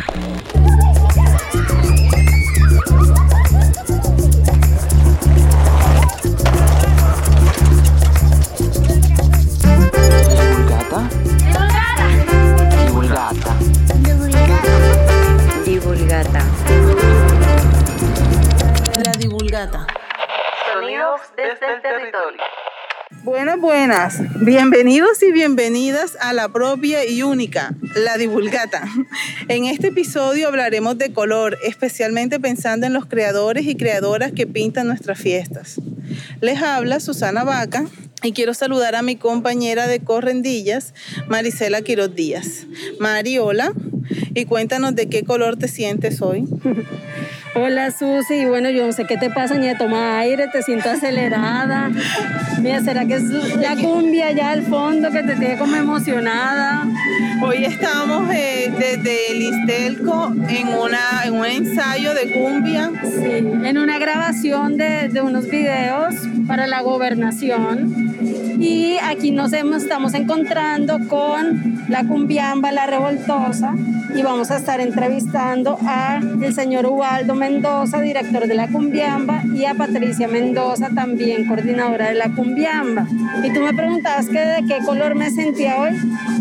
Divulgata, divulgata, divulgata, divulgata, la divulgata, sonidos desde el territorio. Buenas, buenas. Bienvenidos y bienvenidas a la propia y única, la divulgata. En este episodio hablaremos de color, especialmente pensando en los creadores y creadoras que pintan nuestras fiestas. Les habla Susana Vaca y quiero saludar a mi compañera de Correndillas, Marisela Quiroz Díaz. Mari, hola. Y cuéntanos de qué color te sientes hoy. Hola Susi, bueno, yo no sé qué te pasa, ni de tomar aire, te siento acelerada. Mira, ¿será que es la cumbia allá al fondo que te tiene como emocionada? Hoy estamos eh, desde el Istelco en, una, en un ensayo de cumbia. Sí, en una grabación de, de unos videos para la gobernación. Y aquí nos estamos encontrando con la cumbiamba, la revoltosa, y vamos a estar entrevistando a el señor Ubaldo Mendoza, director de la Cumbiamba, y a Patricia Mendoza, también coordinadora de la Cumbiamba. Y tú me preguntabas que de qué color me sentía hoy,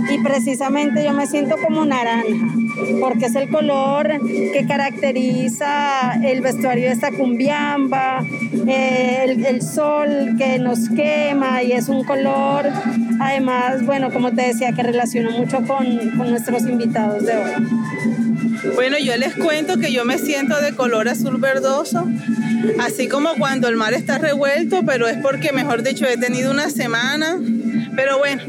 y precisamente yo me siento como naranja, porque es el color que caracteriza el vestuario de esta Cumbiamba, eh, el, el sol que nos quema y es un color, además, bueno, como te decía, que relaciono mucho con, con nuestros invitados de hoy. Bueno, yo les cuento que yo me siento de color azul verdoso, así como cuando el mar está revuelto, pero es porque, mejor dicho, he tenido una semana. Pero bueno,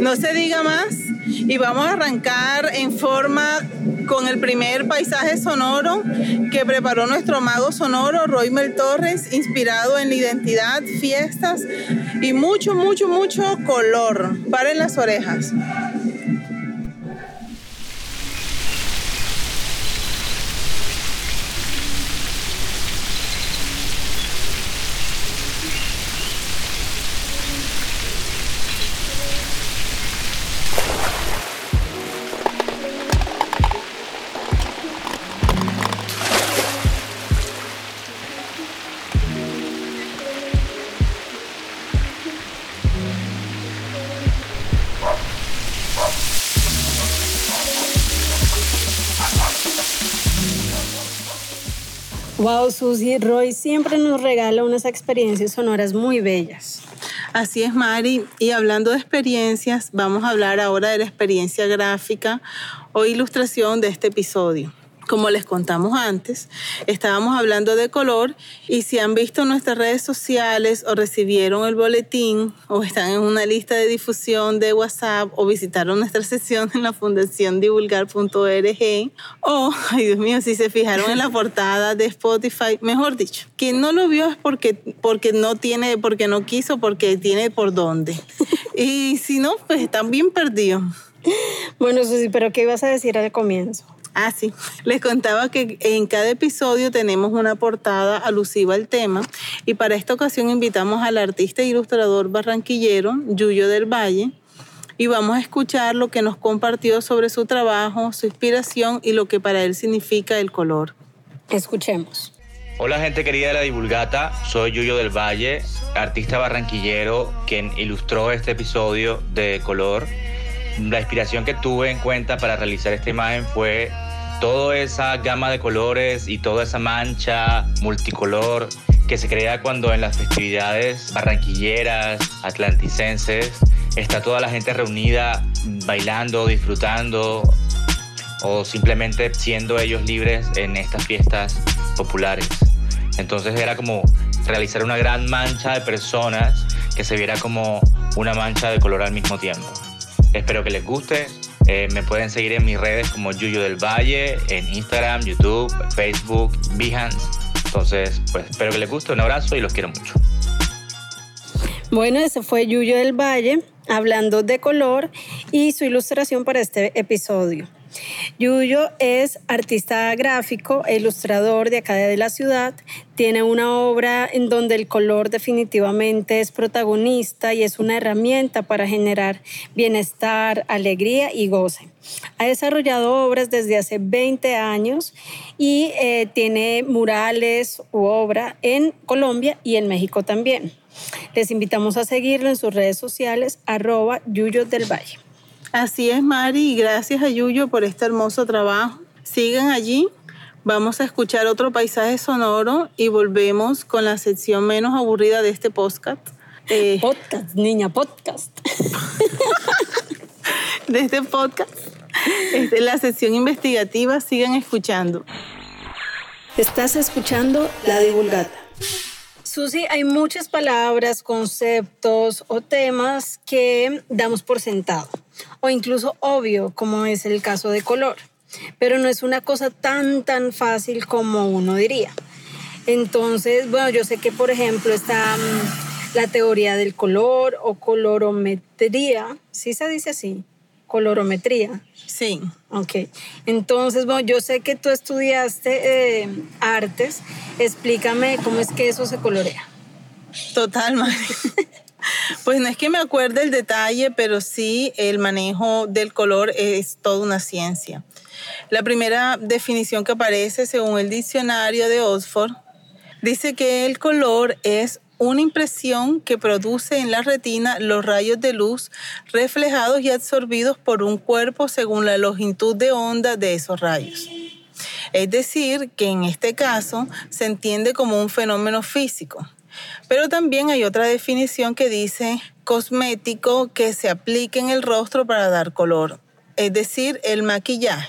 no se diga más y vamos a arrancar en forma con el primer paisaje sonoro que preparó nuestro mago sonoro, Roymel Torres, inspirado en la identidad, fiestas y mucho, mucho, mucho color. Paren las orejas. Wow, Susi Roy siempre nos regala unas experiencias sonoras muy bellas. Así es, Mari. Y hablando de experiencias, vamos a hablar ahora de la experiencia gráfica o ilustración de este episodio. Como les contamos antes, estábamos hablando de color y si han visto nuestras redes sociales o recibieron el boletín o están en una lista de difusión de WhatsApp o visitaron nuestra sesión en la fundación divulgar.org o, ay Dios mío, si se fijaron en la portada de Spotify, mejor dicho, quien no lo vio es porque, porque no tiene, porque no quiso, porque tiene por dónde. Y si no, pues están bien perdidos. Bueno, Susi, pero ¿qué ibas a decir al comienzo? Ah, sí. Les contaba que en cada episodio tenemos una portada alusiva al tema y para esta ocasión invitamos al artista e ilustrador barranquillero Yuyo del Valle y vamos a escuchar lo que nos compartió sobre su trabajo, su inspiración y lo que para él significa el color. Escuchemos. Hola gente querida de la Divulgata, soy Yuyo del Valle, artista barranquillero quien ilustró este episodio de color. La inspiración que tuve en cuenta para realizar esta imagen fue toda esa gama de colores y toda esa mancha multicolor que se crea cuando en las festividades barranquilleras, atlanticenses, está toda la gente reunida bailando, disfrutando o simplemente siendo ellos libres en estas fiestas populares. Entonces era como realizar una gran mancha de personas que se viera como una mancha de color al mismo tiempo. Espero que les guste. Eh, me pueden seguir en mis redes como Yuyo del Valle, en Instagram, YouTube, Facebook, Behance. Entonces, pues espero que les guste. Un abrazo y los quiero mucho. Bueno, ese fue Yuyo del Valle hablando de color y su ilustración para este episodio. Yuyo es artista gráfico ilustrador de acá de la ciudad. Tiene una obra en donde el color definitivamente es protagonista y es una herramienta para generar bienestar, alegría y goce. Ha desarrollado obras desde hace 20 años y eh, tiene murales u obra en Colombia y en México también. Les invitamos a seguirlo en sus redes sociales, arroba Yuyo del Valle. Así es, Mari, y gracias a Yuyo por este hermoso trabajo. Sigan allí, vamos a escuchar otro paisaje sonoro y volvemos con la sección menos aburrida de este podcast. Eh, podcast, niña, podcast. de este podcast. Este, la sección investigativa, sigan escuchando. Estás escuchando La Divulgata. Susi, hay muchas palabras, conceptos o temas que damos por sentado, o incluso obvio, como es el caso de color, pero no es una cosa tan, tan fácil como uno diría. Entonces, bueno, yo sé que, por ejemplo, está mm, la teoría del color o colorometría, ¿sí se dice así? colorometría. Sí. Ok. Entonces, bueno, yo sé que tú estudiaste eh, artes. Explícame cómo es que eso se colorea. Total, Mari. Pues no es que me acuerde el detalle, pero sí el manejo del color es toda una ciencia. La primera definición que aparece según el diccionario de Oxford dice que el color es una impresión que produce en la retina los rayos de luz reflejados y absorbidos por un cuerpo según la longitud de onda de esos rayos. Es decir, que en este caso se entiende como un fenómeno físico. Pero también hay otra definición que dice cosmético que se aplique en el rostro para dar color, es decir, el maquillaje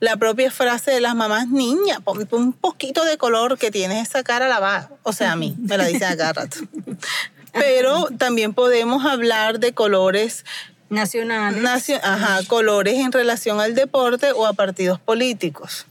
la propia frase de las mamás, niña, ponte un poquito de color que tienes esa cara lavada. O sea, a mí, me la dicen a cada rato. Pero también podemos hablar de colores nacionales. ajá, colores en relación al deporte o a partidos políticos.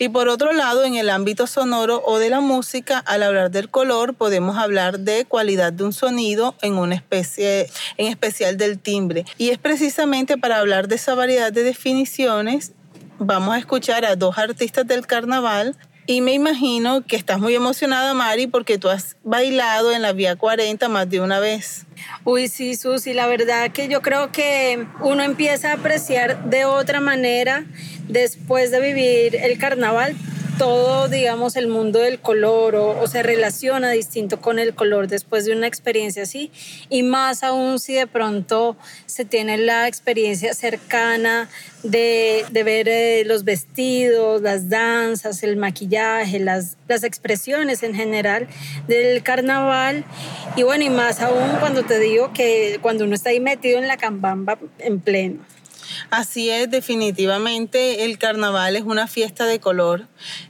Y por otro lado, en el ámbito sonoro o de la música, al hablar del color, podemos hablar de cualidad de un sonido en una especie, en especial del timbre. Y es precisamente para hablar de esa variedad de definiciones vamos a escuchar a dos artistas del carnaval y me imagino que estás muy emocionada, Mari, porque tú has bailado en la Vía 40 más de una vez. Uy, sí, Susi, la verdad que yo creo que uno empieza a apreciar de otra manera después de vivir el carnaval todo, digamos, el mundo del color o, se relaciona distinto con el color después de una experiencia así. Y más aún si de pronto se tiene la experiencia cercana de, ver eh, los vestidos, las danzas, el maquillaje, las, las expresiones en general del carnaval. Y bueno, y más aún cuando te digo que cuando uno está ahí metido en la cambamba en pleno. Así es, definitivamente el carnaval es una fiesta de color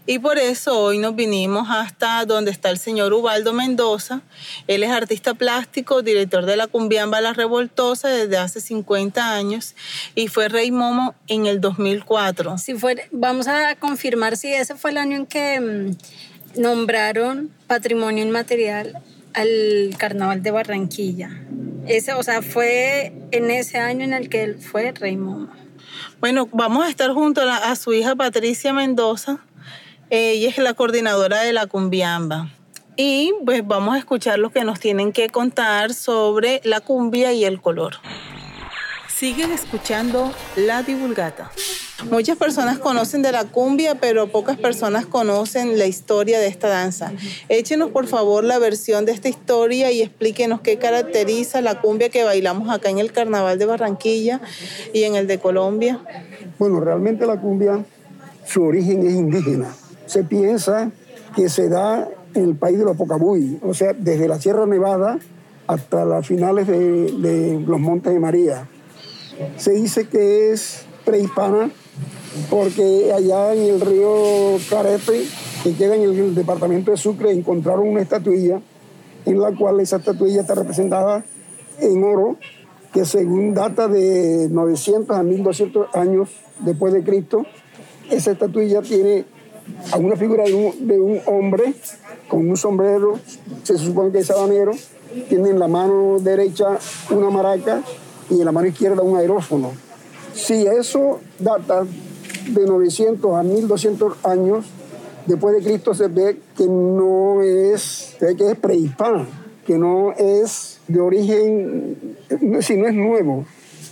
y por eso hoy nos vinimos hasta donde está el señor Ubaldo Mendoza. Él es artista plástico, director de la Cumbiamba La Revoltosa desde hace 50 años y fue Rey Momo en el 2004. Si fue, vamos a confirmar si ese fue el año en que mm, nombraron patrimonio inmaterial al Carnaval de Barranquilla. Ese, o sea, fue en ese año en el que él fue rey Bueno, vamos a estar junto a, su hija Patricia Mendoza. Ella es la coordinadora de la Cumbiamba. Y pues vamos a escuchar lo que nos tienen que contar sobre la cumbia y el color. Siguen escuchando La Divulgata. Muchas personas conocen de la cumbia, pero pocas personas conocen la historia de esta danza. Échenos por favor la versión de esta historia y explíquenos qué caracteriza la cumbia que bailamos acá en el Carnaval de Barranquilla y en el de Colombia. Bueno, realmente la cumbia, su origen es indígena. Se piensa que se da en el país de los Pocabuy, o sea, desde la Sierra Nevada hasta las finales de, de los Montes de María. Se dice que es prehispana porque allá en el río Carepe, que queda en el departamento de Sucre, encontraron una estatuilla en la cual esa estatuilla está representada en oro, que según data de 900 a 1200 años después de Cristo, esa estatuilla tiene a una figura de un, hombre con un sombrero, se supone que es sabanero, tiene en la mano derecha una maraca y en la mano izquierda un aerófono. Si eso data de 900 a 1200 años después de Cristo se ve que no es, que es prehispana, que no es de origen, si no es nuevo.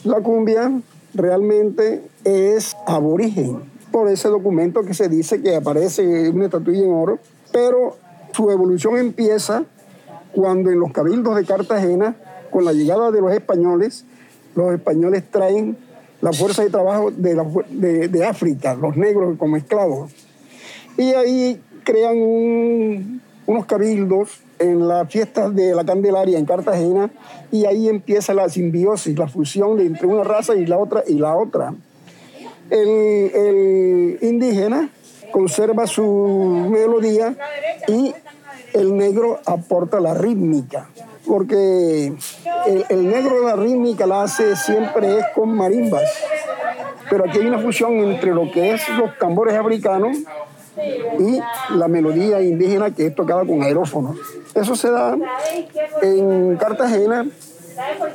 La cumbia realmente es aborigen, por ese documento que se dice que aparece una estatuilla en oro, pero su evolución empieza cuando en los cabildos de Cartagena, con la llegada de los españoles, los españoles traen la fuerza de trabajo de, de, África, los negros como esclavos. Y ahí crean unos cabildos en la fiesta de la Candelaria en Cartagena y ahí empieza la simbiosis, la fusión entre una raza y la otra y la otra. El, el indígena conserva su melodía y el negro aporta la rítmica, porque el, negro la rítmica la hace siempre es con marimbas, pero aquí hay una fusión entre lo que es los tambores africanos y la melodía indígena que es tocada con aerófonos. Eso se da en Cartagena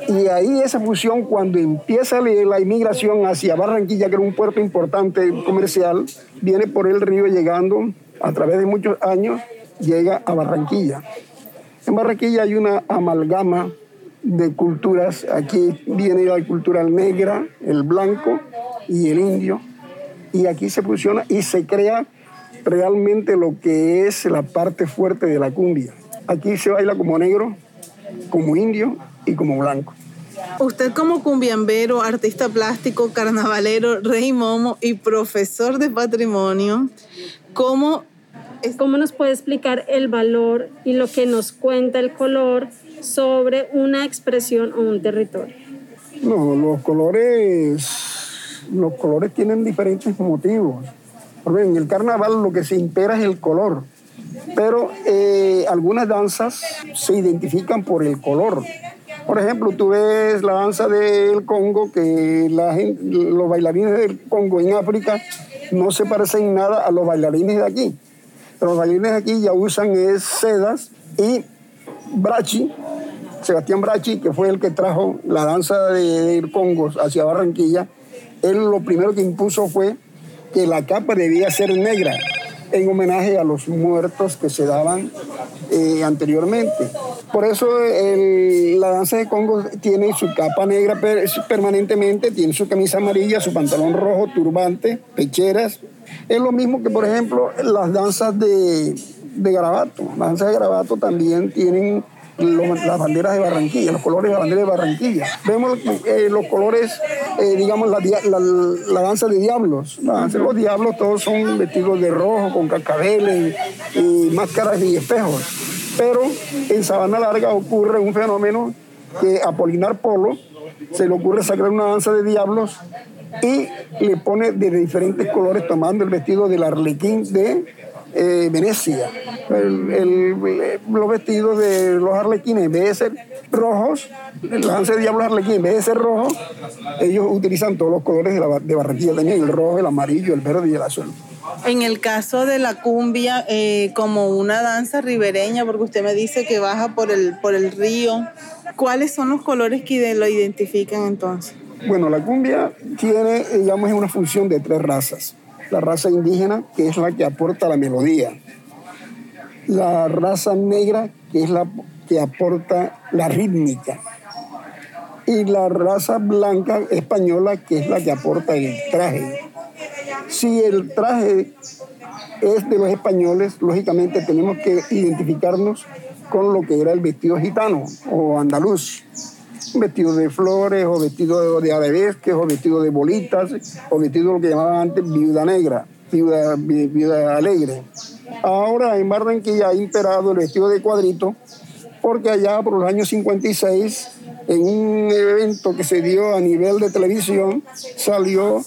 y ahí esa fusión, cuando empieza la inmigración hacia Barranquilla, que era un puerto importante comercial, viene por el río llegando a través de muchos años, llega a Barranquilla. En Barranquilla hay una amalgama de culturas. Aquí viene la cultura negra, el blanco y el indio. Y aquí se fusiona y se crea realmente lo que es la parte fuerte de la cumbia. Aquí se baila como negro, como indio y como blanco. Usted como cumbiambero, artista plástico, carnavalero, rey momo y profesor de patrimonio, ¿cómo, ¿cómo nos puede explicar el valor y lo que nos cuenta el color sobre una expresión o un territorio? No, los colores, los colores tienen diferentes motivos. En el carnaval lo que se impera es el color, pero eh, algunas danzas se identifican por el color. Por ejemplo, tú ves la danza del Congo, que la los bailarines del Congo en África no se parecen nada a los bailarines de aquí. Los bailarines de aquí ya usan es sedas y Brachi, Sebastián Brachi, que fue el que trajo la danza del Congo hacia Barranquilla, él lo primero que impuso fue que la capa debía ser negra en homenaje a los muertos que se daban eh, anteriormente. Por eso la danza de Congo tiene su capa negra permanentemente, tiene su camisa amarilla, su pantalón rojo, turbante, pecheras. Es lo mismo que, por ejemplo, las danzas de, de Garabato. Las danzas de Garabato también tienen las banderas de Barranquilla, los colores de la bandera de Barranquilla. Vemos eh, los colores, eh, digamos, la, danza de diablos. La danza de los diablos todos son vestidos de rojo, con cascabeles y máscaras y espejos. Pero en Sabana Larga ocurre un fenómeno que a Polinar Polo se le ocurre sacar una danza de diablos y le pone de diferentes colores tomando el vestido del arlequín de eh, Venecia. los vestidos de los arlequines, en vez de ser rojos, el lance de diablos arlequines, en vez de ser rojo, ellos utilizan todos los colores de, la, de Barranquilla también, el rojo, el amarillo, el verde y el azul. En el caso de la cumbia, eh, como una danza ribereña, porque usted me dice que baja por el, por el río, ¿cuáles son los colores que lo identifican entonces? Bueno, la cumbia tiene, digamos, una función de tres razas. La raza indígena, que es la que aporta la melodía, la raza negra, que es la que aporta la rítmica, y la raza blanca española, que es la que aporta el traje. Si el traje es de los españoles, lógicamente tenemos que identificarnos con lo que era el vestido gitano o andaluz vestido de flores, o vestido de arabesques, o vestido de bolitas, o vestido de lo que llamaban antes viuda negra, viuda, viuda alegre. Ahora en Barranquilla ha imperado el vestido de cuadrito, porque allá por los años 56, en un evento que se dio a nivel de televisión, salió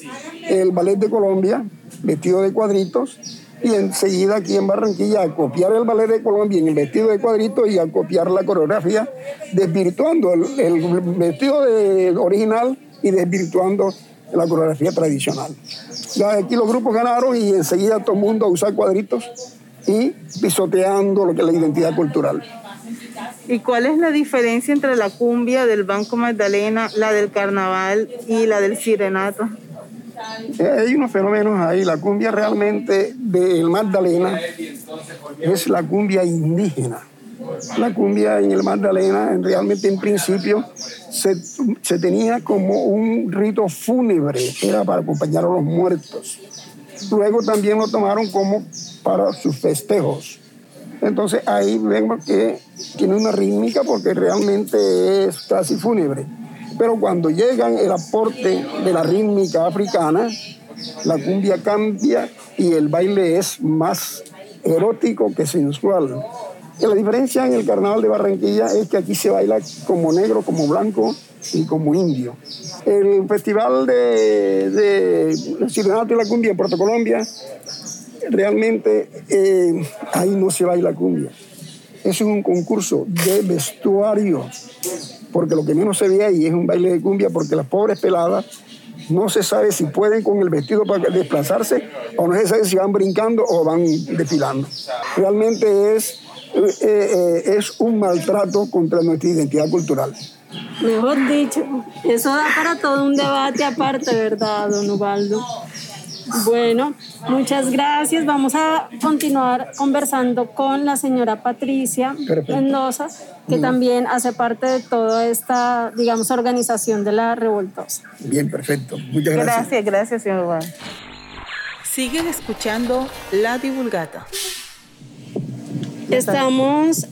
el Ballet de Colombia, vestido de cuadritos, y enseguida aquí en Barranquilla a copiar el ballet de Colombia en el vestido de cuadrito y a copiar la coreografía, desvirtuando el, vestido original y desvirtuando la coreografía tradicional. Aquí los grupos ganaron y enseguida todo el mundo a usar cuadritos y pisoteando lo que es la identidad cultural. ¿Y cuál es la diferencia entre la cumbia del Banco Magdalena, la del carnaval y la del sirenato? Eh, hay unos fenómenos ahí. La cumbia realmente del Magdalena es la cumbia indígena. La cumbia en el Magdalena, realmente en principio, se, se tenía como un rito fúnebre, era para acompañar a los muertos. Luego también lo tomaron como para sus festejos. Entonces ahí vemos que tiene una rítmica porque realmente es casi fúnebre. Pero cuando llegan el aporte de la rítmica africana, la cumbia cambia y el baile es más erótico que sensual. La diferencia en el carnaval de Barranquilla es que aquí se baila como negro, como blanco y como indio. El festival de, de y la Cumbia en Puerto Colombia, realmente eh, ahí no se baila cumbia. Es un concurso de vestuario porque lo que menos se ve ahí es un baile de cumbia, porque las pobres peladas no se sabe si pueden con el vestido para desplazarse o no se sabe si van brincando o van desfilando. Realmente es, eh, eh, es un maltrato contra nuestra identidad cultural. Mejor dicho, eso da para todo un debate aparte, ¿verdad, don Ubaldo? Bueno, muchas gracias. Vamos a continuar conversando con la señora Patricia Mendoza, que también hace parte de toda esta, digamos, organización de la Revoltosa. Bien, perfecto. Muchas gracias. Gracias, gracias, señor Juan. Siguen escuchando La Divulgata. Estamos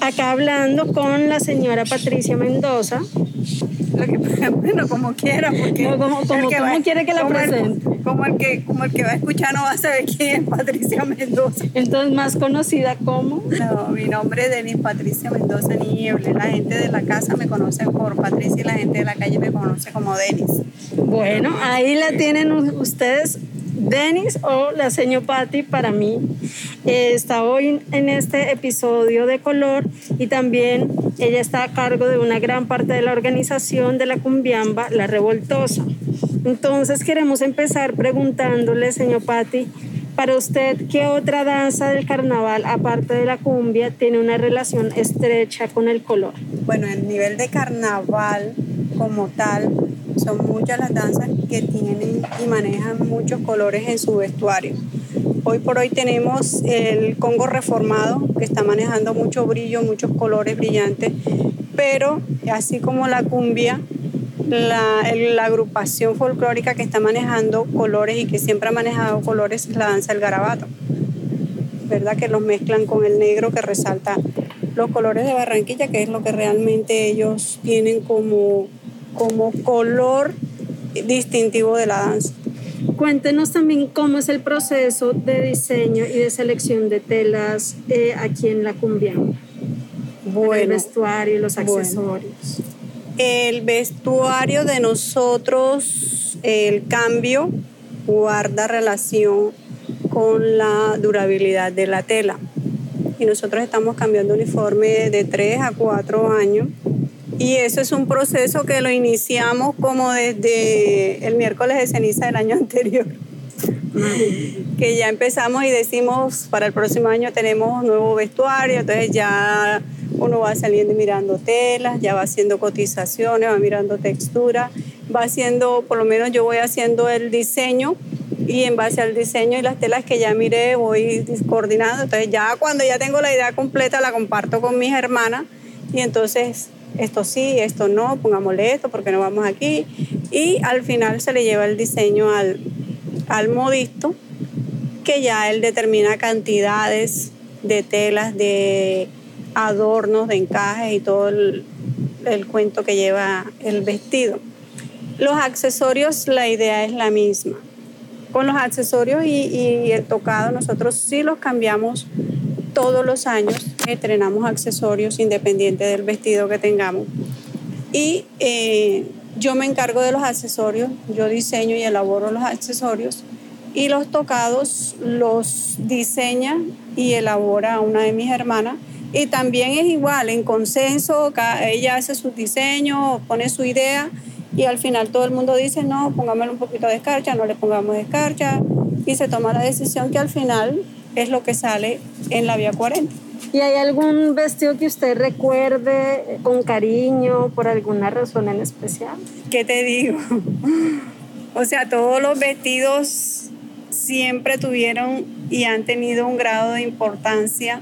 acá hablando con la señora Patricia Mendoza. bueno, como quiera, porque como, quiere que la presente. como, el que, como el que va a escuchar no va a saber quién es Patricia Mendoza. Entonces, más conocida como. No, mi nombre es Denis Patricia Mendoza Nieble. La gente de la casa me conoce por Patricia y la gente de la calle me conoce como Denis. Bueno, ahí la tienen ustedes Denis o la señor Patti para mí eh, está hoy en este episodio de color y también ella está a cargo de una gran parte de la organización de la cumbiamba La Revoltosa. Entonces queremos empezar preguntándole, señor Patti, para usted, ¿qué otra danza del carnaval, aparte de la cumbia, tiene una relación estrecha con el color? Bueno, el nivel de carnaval como tal, son muchas las danzas que tienen y manejan muchos colores en su vestuario. Hoy por hoy tenemos el Congo reformado, que está manejando mucho brillo, muchos colores brillantes, pero así como la cumbia, la, agrupación folclórica que está manejando colores y que siempre ha manejado colores es la danza del garabato, ¿verdad? Que los mezclan con el negro que resalta los colores de Barranquilla, que es lo que realmente ellos tienen como como color distintivo de la danza. Cuéntenos también cómo es el proceso de diseño y de selección de telas eh, aquí en la cumbia. Bueno, el vestuario y los accesorios. El vestuario de nosotros, el cambio guarda relación con la durabilidad de la tela. Y nosotros estamos cambiando uniforme de 3 a 4 años y eso es un proceso que lo iniciamos como desde el miércoles de ceniza del año anterior. que ya empezamos y decimos para el próximo año tenemos nuevo vestuario, entonces ya uno va saliendo y mirando telas, ya va haciendo cotizaciones, va mirando textura, va haciendo, por lo menos yo voy haciendo el diseño y en base al diseño y las telas que ya miré voy coordinando, entonces ya cuando ya tengo la idea completa la comparto con mis hermanas y entonces esto sí, esto no, pongámosle esto porque no vamos aquí. Y al final se le lleva el diseño al, al modisto, que ya él determina cantidades de telas, de adornos, de encajes y todo el, cuento que lleva el vestido. Los accesorios, la idea es la misma. Con los accesorios y, y el tocado, nosotros sí los cambiamos todos los años estrenamos accesorios independientes del vestido que tengamos. Y eh, yo me encargo de los accesorios, yo diseño y elaboro los accesorios y los tocados los diseña y elabora una de mis hermanas. Y también es igual, en consenso, ella hace su diseño, pone su idea y al final todo el mundo dice, no, pongámosle un poquito de escarcha, no le pongamos escarcha y se toma la decisión que al final es lo que sale en la vía 40. ¿Y hay algún vestido que usted recuerde con cariño por alguna razón en especial? ¿Qué te digo? O sea, todos los vestidos siempre tuvieron y han tenido un grado de importancia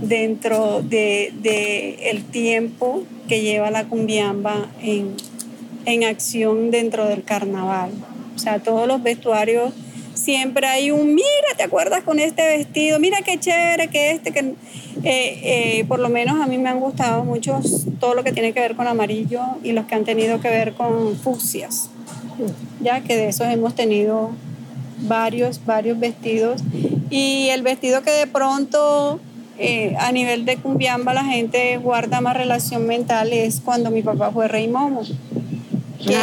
dentro de, de el tiempo que lleva la cumbiamba en, en acción dentro del carnaval. O sea, todos los vestuarios siempre hay un, mira, ¿te acuerdas con este vestido? Mira qué chévere que este, que eh, eh, por lo menos a mí me han gustado mucho todo lo que tiene que ver con amarillo y los que han tenido que ver con fucsias, ya que de esos hemos tenido varios, varios vestidos. Y el vestido que de pronto eh, a nivel de cumbiamba la gente guarda más relación mental es cuando mi papá fue rey momo. Que,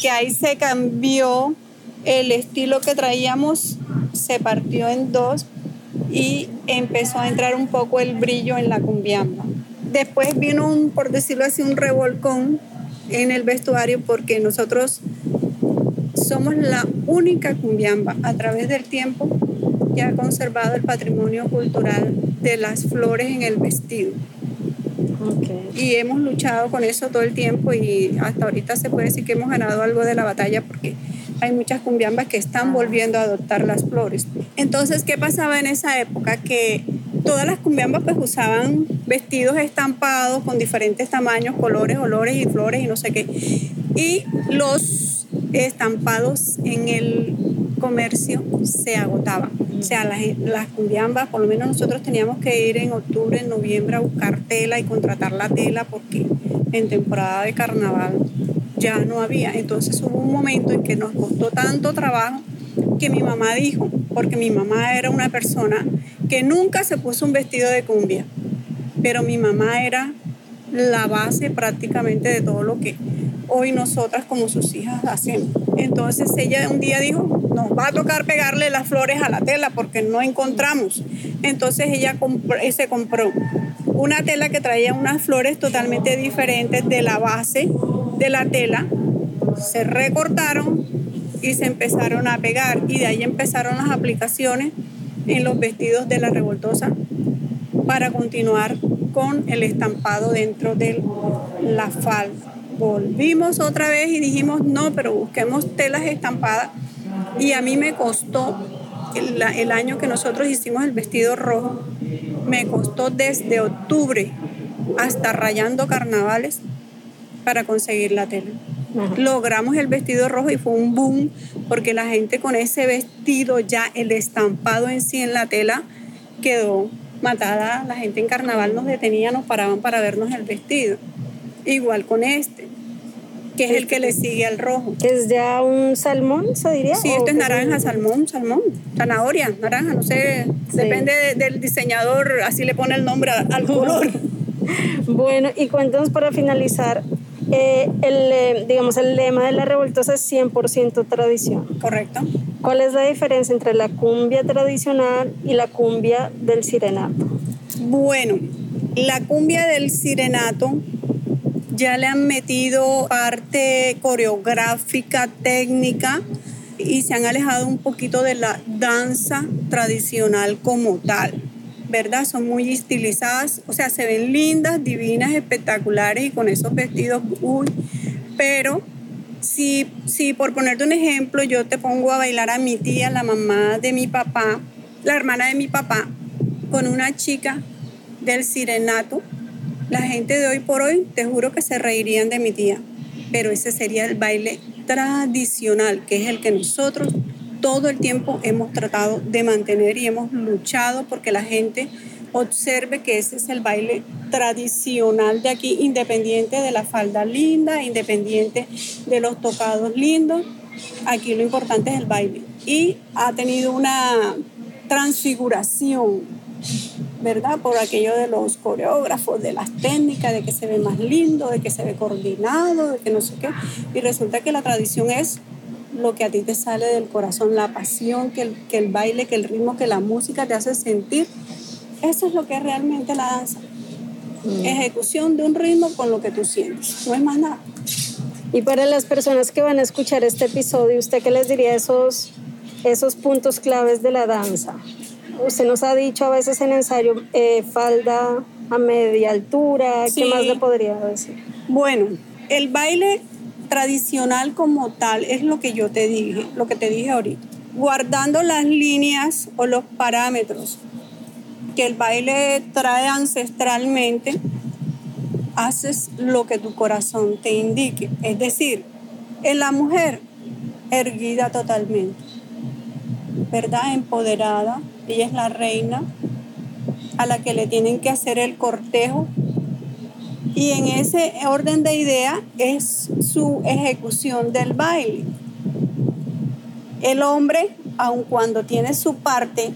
que ahí se cambió el estilo que traíamos se partió en dos y empezó a entrar un poco el brillo en la cumbiamba. Después vino un, por decirlo así, un revolcón en el vestuario porque nosotros somos la única cumbiamba a través del tiempo que ha conservado el patrimonio cultural de las flores en el vestido. Y hemos luchado con eso todo el tiempo y hasta ahorita se puede decir que hemos ganado algo de la batalla porque hay muchas cumbiambas que están volviendo a adoptar las flores. Entonces, ¿qué pasaba en esa época? Que todas las cumbiambas pues usaban vestidos estampados con diferentes tamaños, colores, olores y flores y no sé qué. Y los estampados en el comercio se agotaban. O sea, las, las cumbiambas, por lo menos nosotros teníamos que ir en octubre, en noviembre a buscar tela y contratar la tela porque en temporada de carnaval ya no había. Entonces hubo un momento en que nos costó tanto trabajo que mi mamá dijo, porque mi mamá era una persona que nunca se puso un vestido de cumbia, pero mi mamá era la base prácticamente de todo lo que hoy nosotras como sus hijas hacemos. Entonces ella un día dijo, nos va a tocar pegarle las flores a la tela porque no encontramos. Entonces ella se compró una tela que traía unas flores totalmente diferentes de la base de la tela, se recortaron y se empezaron a pegar y de ahí empezaron las aplicaciones en los vestidos de la revoltosa para continuar con el estampado dentro de la falda. Volvimos otra vez y dijimos, no, pero busquemos telas estampadas y a mí me costó el, el año que nosotros hicimos el vestido rojo, me costó desde octubre hasta rayando carnavales para conseguir la tela. Logramos el vestido rojo y fue un boom porque la gente con ese vestido ya, el estampado en sí en la tela, quedó matada. La gente en carnaval nos detenía, nos paraban para vernos el vestido. Igual con este, que es el que le sigue al rojo. ¿Es ya un salmón, se diría? Sí, esto es naranja, salmón, salmón, zanahoria, naranja, no sé, depende del diseñador, así le pone el nombre al color. bueno, y cuéntanos para finalizar, eh, el, eh, digamos, el lema de la revoltosa es 100% tradición. Correcto. ¿Cuál es la diferencia entre la cumbia tradicional y la cumbia del sirenato? Bueno, la cumbia del sirenato ya le han metido parte coreográfica, técnica y se han alejado un poquito de la danza tradicional como tal. ¿verdad? Son muy estilizadas, o sea, se ven lindas, divinas, espectaculares y con esos vestidos, uy, pero si, si por ponerte un ejemplo, yo te pongo a bailar a mi tía, la mamá de mi papá, la hermana de mi papá, con una chica del sirenato, la gente de hoy por hoy, te juro que se reirían de mi tía, pero ese sería el baile tradicional, que es el que nosotros todo el tiempo hemos tratado de mantener y hemos luchado porque la gente observe que ese es el baile tradicional de aquí, independiente de la falda linda, independiente de los tocados lindos. Aquí lo importante es el baile. Y ha tenido una transfiguración, ¿verdad? Por aquello de los coreógrafos, de las técnicas, de que se ve más lindo, de que se ve coordinado, de que no sé qué. Y resulta que la tradición es lo que a ti te sale del corazón, la pasión que el, que el baile, que el ritmo, que la música te hace sentir. Eso es lo que es realmente la danza. Mm. Ejecución de un ritmo con lo que tú sientes, no es más nada. Y para las personas que van a escuchar este episodio, ¿usted qué les diría esos, esos puntos claves de la danza? Usted nos ha dicho a veces en ensayo eh, falda a media altura, ¿qué más le podría decir? Bueno, el baile tradicional como tal es lo que yo te dije, lo que te dije ahorita. Guardando las líneas o los parámetros que el baile trae ancestralmente, haces lo que tu corazón te indique. Es decir, en la mujer, erguida totalmente, ¿verdad? Empoderada, ella es la reina a la que le tienen que hacer el cortejo y en ese orden de idea es su ejecución del baile. El hombre, aun cuando tiene su parte,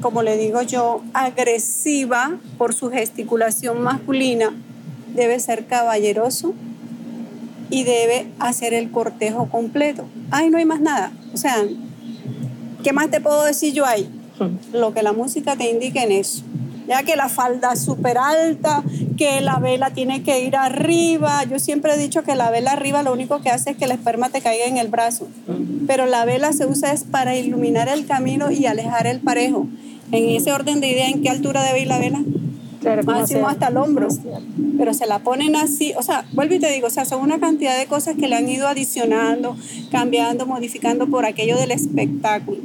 como le digo yo, agresiva por su gesticulación masculina, debe ser caballeroso y debe hacer el cortejo completo. Ay, no hay más nada. O sea, ¿qué más te puedo decir yo ahí? Hmm. Lo que la música te indique en eso ya que la falda es súper alta, que la vela tiene que ir arriba. Yo siempre he dicho que la vela arriba lo único que hace es que el esperma te caiga en el brazo, pero la vela se usa es para iluminar el camino y alejar el parejo. En ese orden de idea, ¿en qué altura debe ir la vela? Claro, máximo hasta el hombro. Pero se la ponen así, o sea, vuelvo y te digo, o sea, son una cantidad de cosas que le han ido adicionando, cambiando, modificando por aquello del espectáculo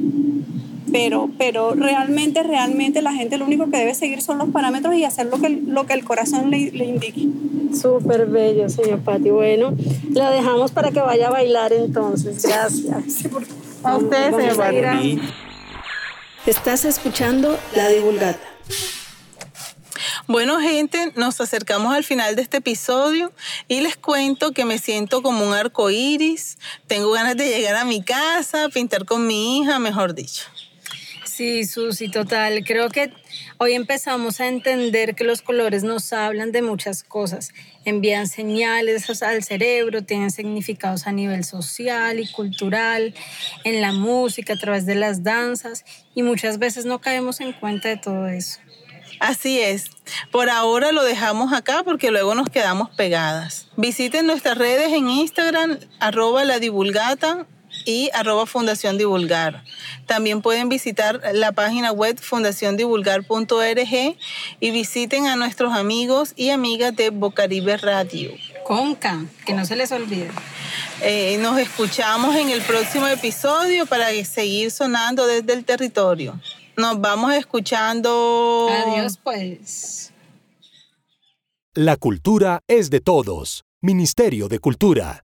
pero, pero realmente, realmente la gente lo único que debe seguir son los parámetros y hacer lo que, lo que el corazón le, le indique. Súper bello, señor Pati. Bueno, la dejamos para que vaya a bailar entonces. Gracias. a usted, señor Pati. Estás escuchando La Divulgata. Bueno, gente, nos acercamos al final de este episodio y les cuento que me siento como un arco iris. Tengo ganas de llegar a mi casa, pintar con mi hija, mejor dicho. Sí, Susi, total. Creo que hoy empezamos a entender que los colores nos hablan de muchas cosas. Envían señales al cerebro, tienen significados a nivel social y cultural, en la música, a través de las danzas, y muchas veces no caemos en cuenta de todo eso. Así es. Por ahora lo dejamos acá porque luego nos quedamos pegadas. Visiten nuestras redes en Instagram, arroba la divulgata y arroba Fundación Divulgar. También pueden visitar la página web fundaciondivulgar.org y visiten a nuestros amigos y amigas de Bocaribe Radio. Conca, que no se les olvide. Eh, nos escuchamos en el próximo episodio para seguir sonando desde el territorio. Nos vamos escuchando. Adiós, pues. La cultura es de todos. Ministerio de Cultura.